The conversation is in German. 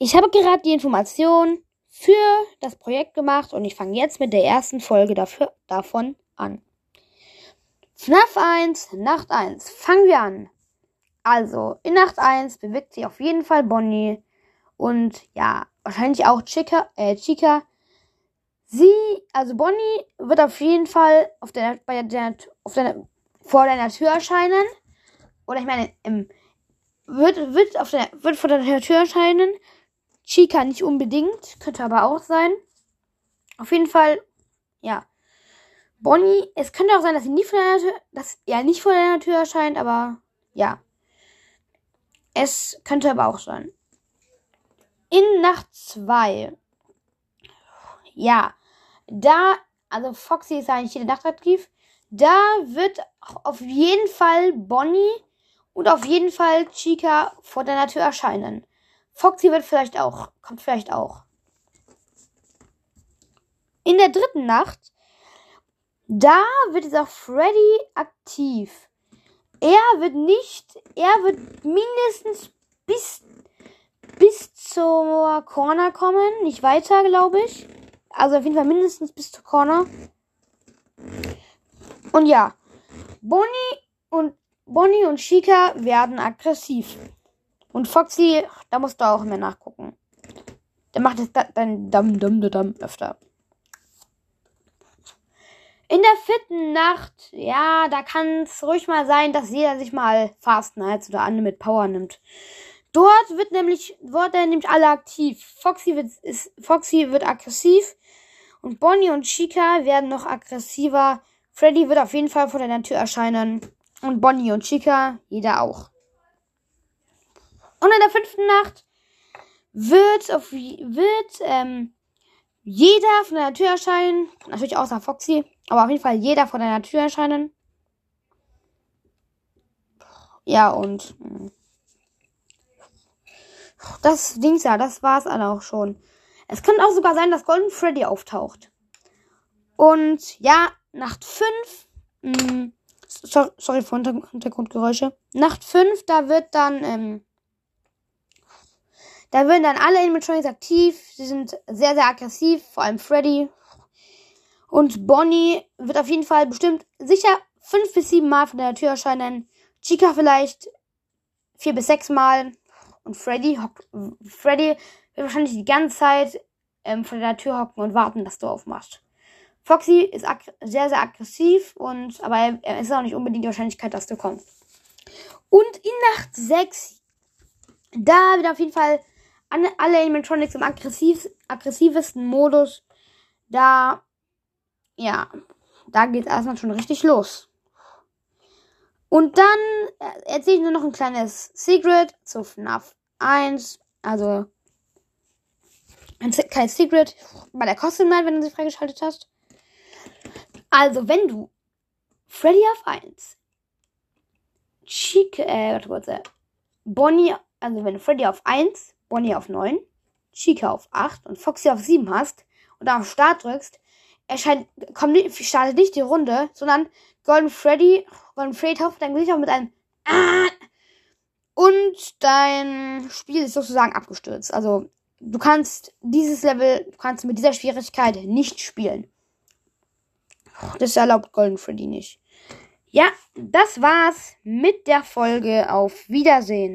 Ich habe gerade die Information für das Projekt gemacht und ich fange jetzt mit der ersten Folge dafür, davon an. FNAF 1, Nacht 1. Fangen wir an. Also, in Nacht 1 bewegt sich auf jeden Fall Bonnie und ja, wahrscheinlich auch Chica, äh, Chica. Sie, also Bonnie wird auf jeden Fall auf der, bei der, auf der, vor deiner Tür erscheinen. Oder ich meine, im, wird, wird auf der, wird vor deiner Tür erscheinen. Chica nicht unbedingt, könnte aber auch sein. Auf jeden Fall, ja. Bonnie, es könnte auch sein, dass sie nie vor deiner Tür, dass er nicht vor deiner Tür erscheint, aber ja. Es könnte aber auch sein. In Nacht 2. Ja. Da, also Foxy ist eigentlich jede Nacht aktiv. Da wird auf jeden Fall Bonnie und auf jeden Fall Chica vor deiner Tür erscheinen. Foxy wird vielleicht auch, kommt vielleicht auch. In der dritten Nacht, da wird jetzt auch Freddy aktiv. Er wird nicht, er wird mindestens bis, bis zur Corner kommen, nicht weiter, glaube ich. Also auf jeden Fall mindestens bis zur Corner. Und ja, Bonnie und Bonnie und Chica werden aggressiv. Und Foxy, da musst du auch mehr nachgucken. Der macht es dann dam dam dam öfter. In der vierten Nacht, ja, da kann es ruhig mal sein, dass jeder sich mal Fast Nights oder andere mit Power nimmt. Dort wird nämlich, wird er nämlich alle aktiv. Foxy wird, ist, Foxy wird aggressiv und Bonnie und Chica werden noch aggressiver. Freddy wird auf jeden Fall vor deiner Tür erscheinen und Bonnie und Chica, jeder auch. Und in der fünften Nacht wird, auf, wird ähm, jeder von der Tür erscheinen. Natürlich außer Foxy. Aber auf jeden Fall jeder von der Tür erscheinen. Ja, und hm. das Dings ja, das war's dann auch schon. Es kann auch sogar sein, dass Golden Freddy auftaucht. Und ja, Nacht 5. Hm, sorry, sorry für Hintergrundgeräusche. Nacht 5, da wird dann ähm, da werden dann alle Animatronics aktiv. Sie sind sehr, sehr aggressiv, vor allem Freddy. Und Bonnie wird auf jeden Fall bestimmt sicher fünf bis sieben Mal von der Tür erscheinen. Chica vielleicht vier bis sechs Mal. Und Freddy hockt, Freddy wird wahrscheinlich die ganze Zeit ähm, vor der Tür hocken und warten, dass du aufmachst. Foxy ist sehr, sehr aggressiv und, aber er ist auch nicht unbedingt die Wahrscheinlichkeit, dass du kommst. Und in Nacht 6, da wird auf jeden Fall alle Animatronics im aggressiv, aggressivsten Modus. Da, ja, da geht es erstmal schon richtig los. Und dann äh, erzähle ich nur noch ein kleines Secret zu FNAF 1. Also, ein kleines Secret bei der Costume Night, wenn du sie freigeschaltet hast. Also, wenn du Freddy auf 1, Chic, äh, warte kurz, äh, Bonnie, also wenn du Freddy auf 1, Bonnie auf 9, Chica auf 8 und Foxy auf 7 hast und auf Start drückst, erscheint, kommt startet nicht die Runde, sondern Golden Freddy, Golden Freddy taucht dein Gesicht auf mit einem und dein Spiel ist sozusagen abgestürzt. Also du kannst dieses Level, du kannst mit dieser Schwierigkeit nicht spielen. Das erlaubt Golden Freddy nicht. Ja, das war's mit der Folge. Auf Wiedersehen.